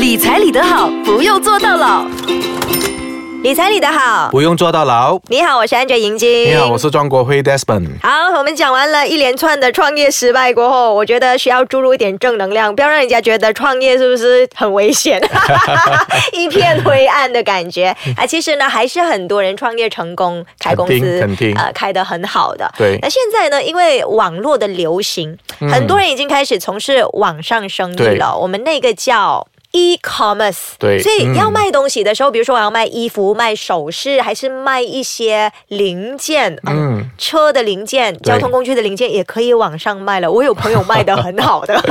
理财理得好，不用做到老。理财理得好，不用做到老。你好，我是安哲银晶。你好，我是庄国辉 Desmond。好，我们讲完了一连串的创业失败过后，我觉得需要注入一点正能量，不要让人家觉得创业是不是很危险，一片灰暗的感觉啊。其实呢，还是很多人创业成功，开公司，呃，开得很好的。对。那现在呢，因为网络的流行，很多人已经开始从事网上生意了。我们那个叫。e-commerce，对，所以要卖东西的时候，比如说我要卖衣服、卖首饰，还是卖一些零件，嗯，车的零件、交通工具的零件，也可以网上卖了。我有朋友卖的很好的。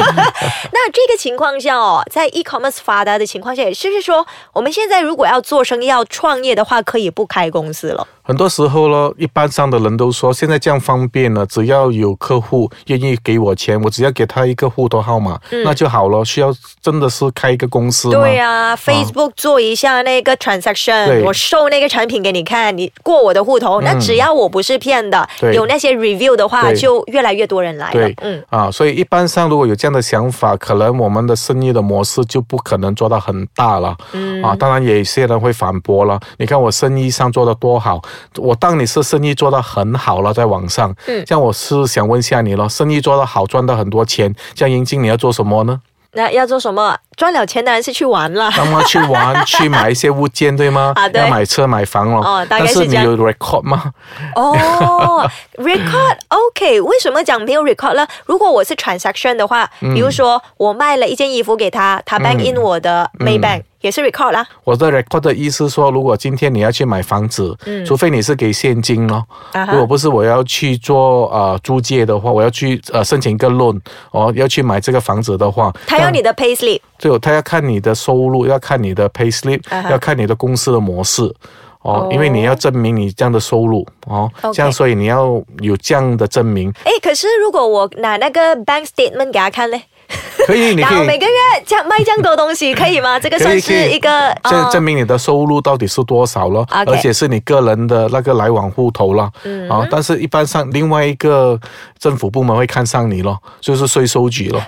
那这个情况下哦，在 e-commerce 发达的情况下，也就是说，我们现在如果要做生意、要创业的话，可以不开公司了。很多时候呢，一般上的人都说，现在这样方便了，只要有客户愿意给我钱，我只要给他一个户头号码，那就好了。需要真的是开一个公司？对呀，Facebook 做一下那个 transaction，我售那个产品给你看，你过我的户头，那只要我不是骗的，有那些 review 的话，就越来越多人来了。嗯啊，所以一般上如果有这样的想法，可能我们的生意的模式就不可能做到很大了。嗯啊，当然也有些人会反驳了，你看我生意上做的多好。我当你是生意做得很好了，在网上，嗯，这样我是想问下你了，生意做得好，赚到很多钱，这样英静你要做什么呢？那要做什么？赚了钱当然是去玩了。那么去玩，去买一些物件，对吗？啊，对。要买车买房了。哦，大概是这样。但是你有 record 吗？哦，record OK。为什么讲没有 record 呢？如果我是 transaction 的话，比如说我卖了一件衣服给他，他 bank in 我的 Maybank。也是 record 啦。我的 record 的意思说，如果今天你要去买房子，嗯，除非你是给现金咯。如果不是我要去做呃租借的话，我要去呃申请一个 loan，哦，要去买这个房子的话，他要你的 pay slip，对，他要看你的收入，要看你的 pay slip，要看你的公司的模式，哦，因为你要证明你这样的收入，哦，这样所以你要有这样的证明。哎，可是如果我拿那个 bank statement 给他看呢？可以，你可以每个月这样卖这样多东西，可以吗？这个算是一个证证明你的收入到底是多少了，而且是你个人的那个来往户头了。嗯，啊，但是一般上另外一个政府部门会看上你咯，就是税收局咯。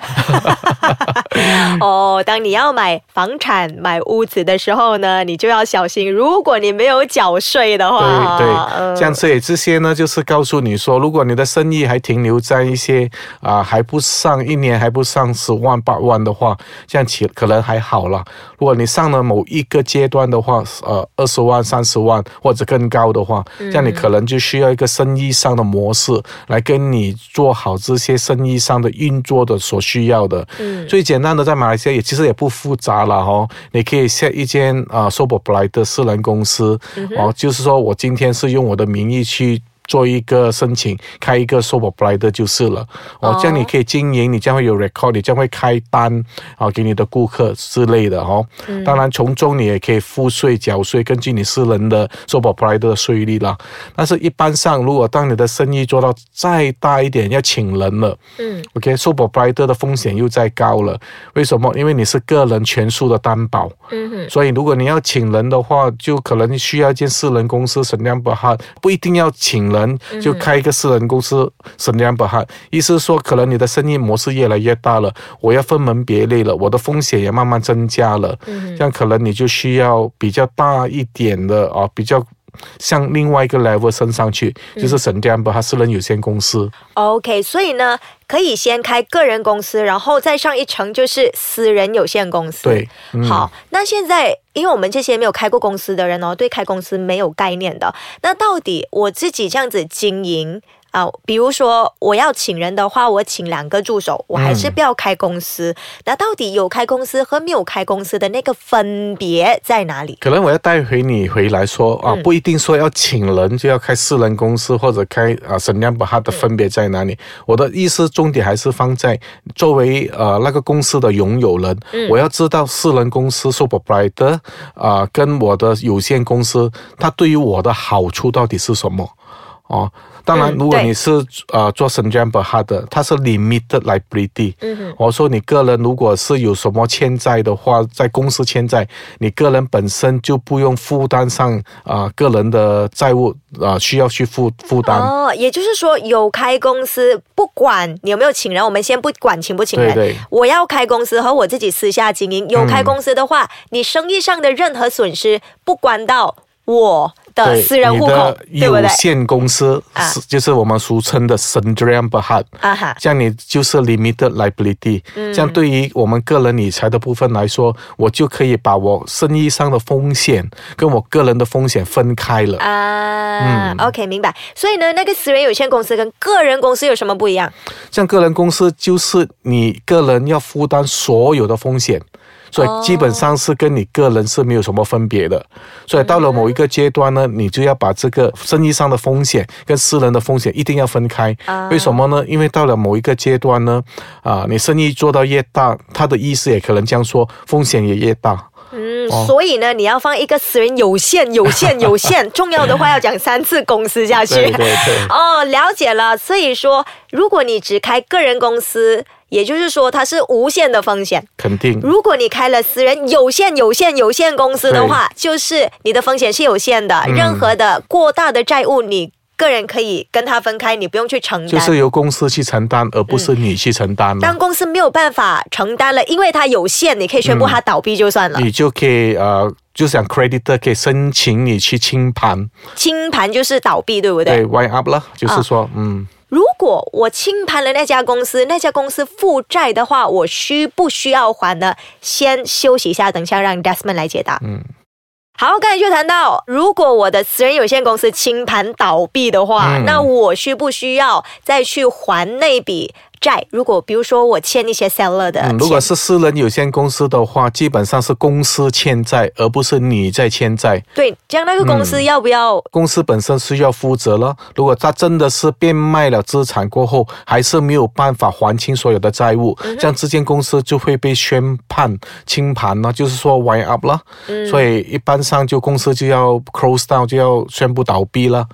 哦，当你要买房产、买屋子的时候呢，你就要小心，如果你没有缴税的话，对对，像这这些呢，就是告诉你说，如果你的生意还停留在一些啊还不上一年还不上。十万八万的话，这样起可能还好了。如果你上了某一个阶段的话，呃，二十万、三十万或者更高的话，这样你可能就需要一个生意上的模式来跟你做好这些生意上的运作的所需要的。嗯，最简单的在马来西亚也其实也不复杂了哈。你可以设一间啊 e r 来的私人公司哦，就是说我今天是用我的名义去。做一个申请，开一个 sole proprietor 就是了。哦，这样你可以经营，你将会有 record，你将会开单啊，给你的顾客之类的哦。当然，从中你也可以付税、缴税，根据你私人的 sole proprietor 的税率啦。但是，一般上，如果当你的生意做到再大一点，要请人了，嗯，OK，sole proprietor 的风险又再高了。为什么？因为你是个人全数的担保。嗯哼。所以，如果你要请人的话，就可能需要一间私人公司，省量不哈，不一定要请人。就开一个私人公司，省两百块。意思说，可能你的生意模式越来越大了，我要分门别类了，我的风险也慢慢增加了。嗯，这样可能你就需要比较大一点的啊，比较向另外一个 level 升上去，就是省担保，它私人有限公司。OK，所以呢，可以先开个人公司，然后再上一层就是私人有限公司。对，好，那现在。因为我们这些没有开过公司的人哦，对开公司没有概念的，那到底我自己这样子经营？啊，比如说我要请人的话，我请两个助手，我还是不要开公司。那到底有开公司和没有开公司的那个分别在哪里？可能我要带回你回来说啊，不一定说要请人就要开私人公司或者开啊沈亮把它的分别在哪里？我的意思重点还是放在作为呃那个公司的拥有人，我要知道私人公司 s u p e r p r i d e 啊跟我的有限公司，它对于我的好处到底是什么？哦，当然，嗯如果你是呃做 s e n j a m b e r h a 的，它是 limited liability。我说你个人如果是有什么欠债的话，在公司欠债，你个人本身就不用负担上啊、个人的债务啊、需要去负负担。哦，也就是说，有开公司，不管你有没有请人，我们先不管请不请人，对对我要开公司和我自己私下经营。有开公司的话，你生意上的任何损失不管到我的对私人户口，你的对不对有？限公司啊是、就是我们俗称的 s e n j a m b e r h a 啊哈，这样你就是 limited liability，、这样对于我们个人理财的部分来说，我就可以把我生意上的风险跟我个人的风险分开了。啊、o k 明白。所以呢，那个私人有限公司跟个人公司有什么不一样？像个人公司就是你个人要负担所有的风险。所以基本上是跟你个人是没有什么分别的，所以到了某一个阶段呢，你就要把这个生意上的风险跟私人的风险一定要分开。啊为什么呢？因为到了某一个阶段呢，啊，你生意做到越大，他的意思也可能这样说，风险也越大。嗯，哦所以呢，你要放一个私人有限、有限、有限，重要的话要讲三次公司下去。对对对。哦，了解了。所以说，如果你只开个人公司，也就是说它是无限的风险。肯定，如果你开了私人有限、有限、有限公司的话，就是你的风险是有限的，嗯任何的过大的债务你。个人可以跟他分开，你不用去承担。就是由公司去承担，而不是你去承担了。当公司没有办法承担了，因为它有限，你可以宣布它倒闭就算了。你就可以呃，就想 creditor 可以申请你去清盘，清盘就是倒闭，对不对？对 w i up 了，就是说，嗯，如果我清盘了那家公司，那家公司负债的话，我需不需要还呢？先休息一下，等一下让 Desmond 来解答。嗯。好，刚才就谈到，如果我的私人有限公司清盘倒闭的话，嗯那我需不需要再去还那笔债？如果比如说我欠一些 seller 的钱，嗯，如果是私人有限公司的话，基本上是公司欠债，而不是你在欠债。对，这样那个公嗯司要不要？公司本身是要负责了。如果他真的是变卖了资产过后，还是没有办法还清所有的债务，这样这间公司就会被宣判清盘了，就是说 wind up 了。所以一般上就公司就要 close down，就要宣布倒闭了。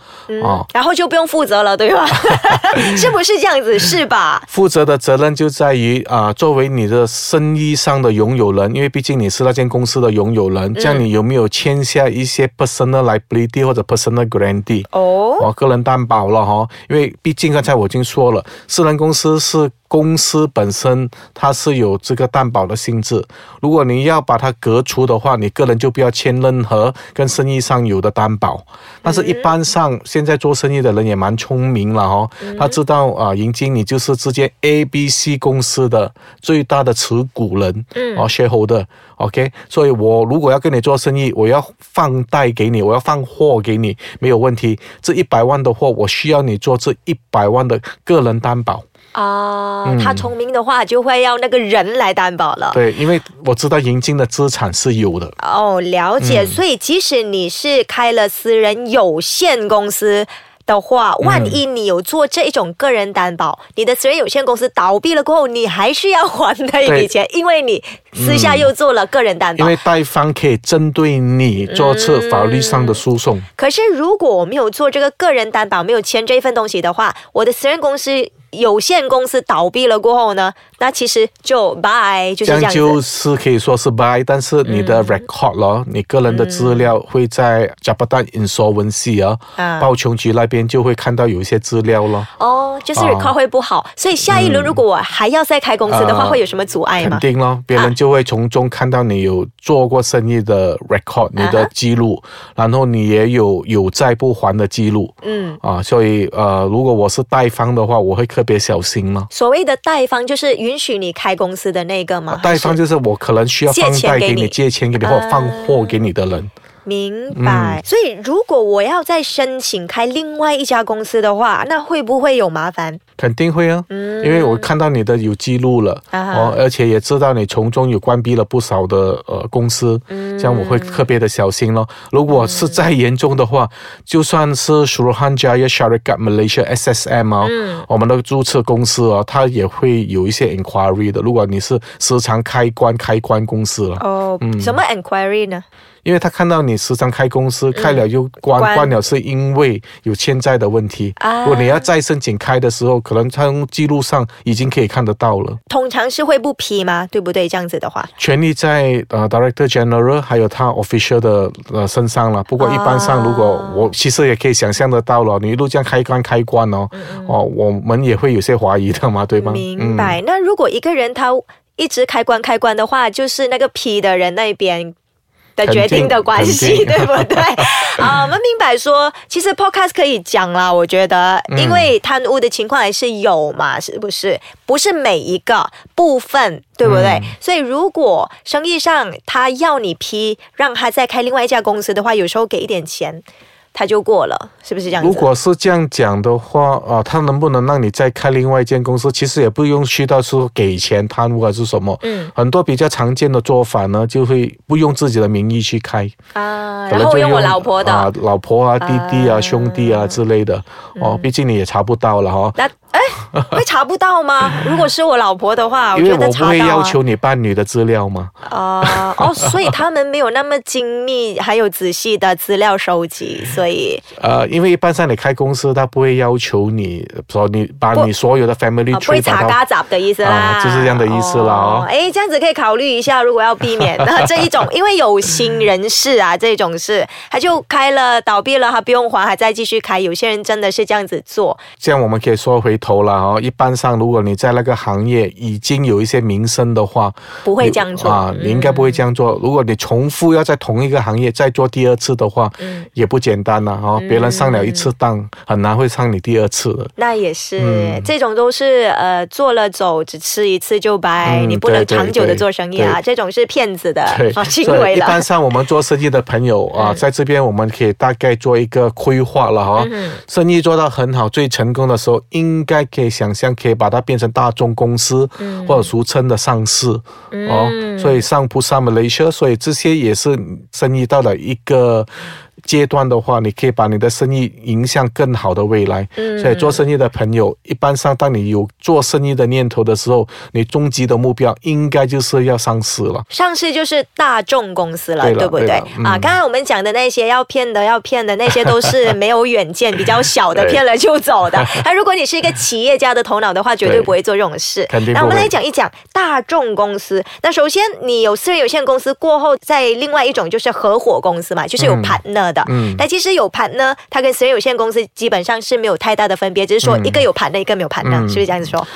啊、然后就不用负责了，对吧？是不是这样子？是吧？负责的责任就在于啊、作为你的生意上的拥有人，因为毕竟你是那间公司的拥有人，这样你有没有签下一些 personal liability 或者 personal guarantee？哦，我，个人担保了哈，因为毕竟刚才我已经说了，私人公司是公司本身它是有这个担保的性质。如果你要把它隔除的话，你个人就不要签任何跟生意上有的担保。但是，一般上现在做生意的人也蛮聪明了哦，他知道啊，银金你就是之间 A、B、C 公司的最大的持股人，嗯，哦，shareholder。OK，所以我如果要跟你做生意，我要放贷给你，我要放货给你，没有问题。这一百万的货，我需要你做这一百万的个人担保。啊、嗯他聪明的话，就会要那个人来担保了。对，因为我知道银金的资产是有的。哦，了解。嗯所以，即使你是开了私人有限公司的话，嗯万一你有做这一种个人担保，你的私人有限公司倒闭了过后，你还是要还那一笔钱，因为你私下又做了个人担保。因为贷方可以针对你做出法律上的诉讼。可是，如果我没有做这个个人担保，没有签这一份东西的话，我的私人公司有限公司倒闭了过后呢，那其实就 bye，就是这样。这样就是可以说是 buy，但是你的 record 咯，你个人的资料会在 Jabatan Insolvency 啊，啊报穷局那边就会看到有一些资料咯。哦，就是啊 record 会不好，所以下一轮如果我还要再开公司的话，啊会有什么阻碍吗？肯定咯，别人就会从中看到你有做过生意的 record，你的记录，然后你也有有债不还的记录。嗯，啊，所以呃，如果我是贷方的话，我会特别小心了。所谓的贷方就是允许你开公司的那个吗？贷方就是我可能需要借放贷给你、钱给你借钱给你或者放货给你的人。明嗯白。所以如果我要再申请开另外一家公司的话，那会不会有麻烦？肯定会啊，嗯因为我看到你的有记录了，哦，而且也知道你从中有关闭了不少的呃公司，嗯这样我会特别的小心咯。如果是再严重的话，就算是 Suruhanjaya Syarikat Malaysia SSM 哦，嗯我们的注册公司哦，它也会有一些 inquiry 的。如果你是时常开关开关公司了，哦，什么 inquiry 呢？因为他看到你时常开公司，开了又关，关关了是因为有欠债的问题。啊如果你要再申请开的时候，可能他用记录上已经可以看得到了。通常是会不批吗？对不对？这样子的话，权利在呃 Director General 还有他 official 的呃身上了。不过一般上，啊如果我其实也可以想象得到了，你一路这样开关开关哦，哦，我们也会有些怀疑的嘛，对吗？嗯明白。那如果一个人他一直开关开关的话，就是那个批的人那边。的决定的关系，对不对？啊，我们明白说，其实 podcast 可以讲啦，我觉得，嗯因为贪污的情况还是有嘛，是不是？不是每一个部分，对不对？嗯所以如果生意上他要你批，让他再开另外一家公司的话，有时候给一点钱，他就过了，是不是这样子？如果是这样讲的话，啊，他能不能让你再开另外一间公司？其实也不用去到说给钱贪污还是什么。嗯很多比较常见的做法呢，就会不用自己的名义去开，然后用我老婆的，啊，老婆啊、弟弟啊、啊兄弟啊之类的。哦，毕竟你也查不到了哈、那哎，会查不到吗？如果是我老婆的话，我因为觉得我不会。要求你伴侣的资料吗。啊、哦，所以他们没有那么精密还有仔细的资料收集，所以呃，因为一般上你开公司，他不会要求你说你把你所有的 family 会查嘎杂的意思啦，啊就是这样的意思啦哦哎，这样子可以考虑一下，如果要避免那 这一种，因为有心人士啊，这种是他就开了倒闭了，他不用还，还再继续开。有些人真的是这样子做，这样我们可以说回头了哦。一般上，如果你在那个行业已经有一些名声的话，不会这样做啊，你应该不会这样做。如果你重复要在同一个行业再做第二次的话，嗯也不简单了哈。别人上了一次当，很难会上你第二次的。那也是，嗯这种都是呃做了走，只吃一次就掰，嗯你不能长久的做生意啊，这种是骗子的行为了。一般上我们做生意的朋友啊，在这边我们可以大概做一个规划了哈。嗯生意做到很好、最成功的时候，应该可以想象可以把它变成大众公司，嗯或者俗称的上市、哦。所以上不上 Malaysia，所以这些也是生意到了一个。阶段的话，你可以把你的生意迎向更好的未来。嗯所以做生意的朋友，一般上当你有做生意的念头的时候，你终极的目标应该就是要上市了。上市就是大众公司了，对了不对？对嗯啊，刚才我们讲的那些要骗的、要骗的那些，都是没有远见、比较小的，骗了就走的。那如果你是一个企业家的头脑的话，绝对对不会做这种事。肯定那我们来讲一讲大众公司。那首先，你有私人有限公司过后，在另外一种就是合伙公司嘛，就是有嗯嗯。但其实有 partner，它跟私人有限公司基本上是没有太大的分别，只是说一个有 partner，一个没有 partner，、嗯。是不是这样子说？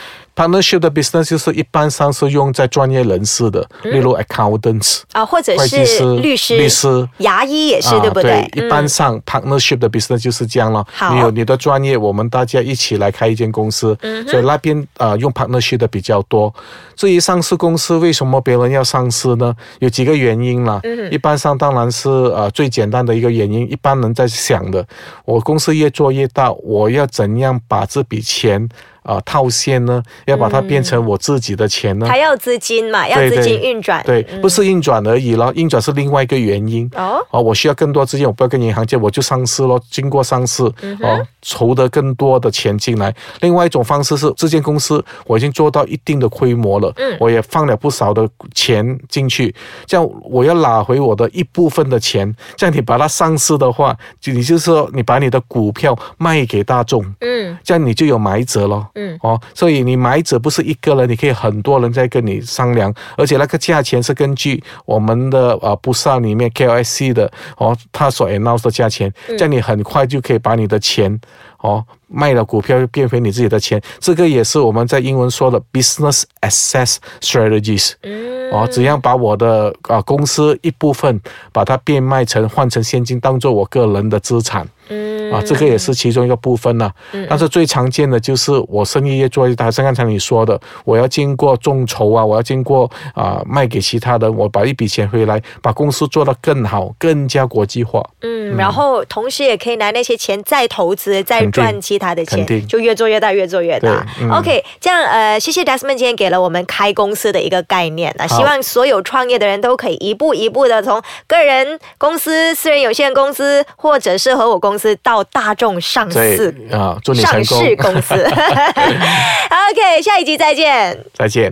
Partnership 的 business 就是一般上是用在专业人士的，例如 accountants、啊，或者是律师、律师。牙医也是，啊对不对？一般上 partnership 的 business 就是这样了。好你有你的专业，我们大家一起来开一间公司，嗯所以那边呃用 partnership 的比较多。至于上市公司为什么别人要上市呢？有几个原因啦。嗯一般上当然是呃最简单的一个原因，一般人在想的，我公司越做越大，我要怎样把这笔钱啊、呃套现呢？要把它变成我自己的钱呢？还要资金嘛，要资金运转。对，不是运转而已了，运转是另外一个原因。哦，哦，我需要更多资金，我不要跟银行借，我就上市咯。经过上市，嗯哦，筹得更多的钱进来。另外一种方式是，这间公司我已经做到一定的规模了，嗯我也放了不少的钱进去，这样我要拿回我的一部分的钱。这样你把它上市的话，就你就是说你把你的股票卖给大众，嗯这样你就有买者咯。嗯，哦，所以你买者不是一个人，你可以很多人在跟你商量，而且那个价钱是根据我们的呃不上里面 KLSC 的哦，他所 announce 的价钱，这样你很快就可以把你的钱哦卖了股票变回你自己的钱，这个也是我们在英文说的 business access strategies。嗯哦，怎样把我的啊、公司一部分把它变卖成换成现金，当做我个人的资产。嗯。啊，这个也是其中一个部分了。但是最常见的就是我生意越做越大，像刚才你说的，我要经过众筹啊，我要经过啊、卖给其他人，我把一笔钱回来，把公司做得更好，更加国际化。嗯，然后同时也可以拿那些钱再投资，再赚其他的钱就越做越大，越做越大。OK，这样呃，谢谢 Desmond 今天给了我们开公司的一个概念。啊，希望所有创业的人都可以一步一步的从个人公司、私人有限公司或者是合伙公司到大众上市。啊，祝你上成功市，公司，OK，下一集再见。再见。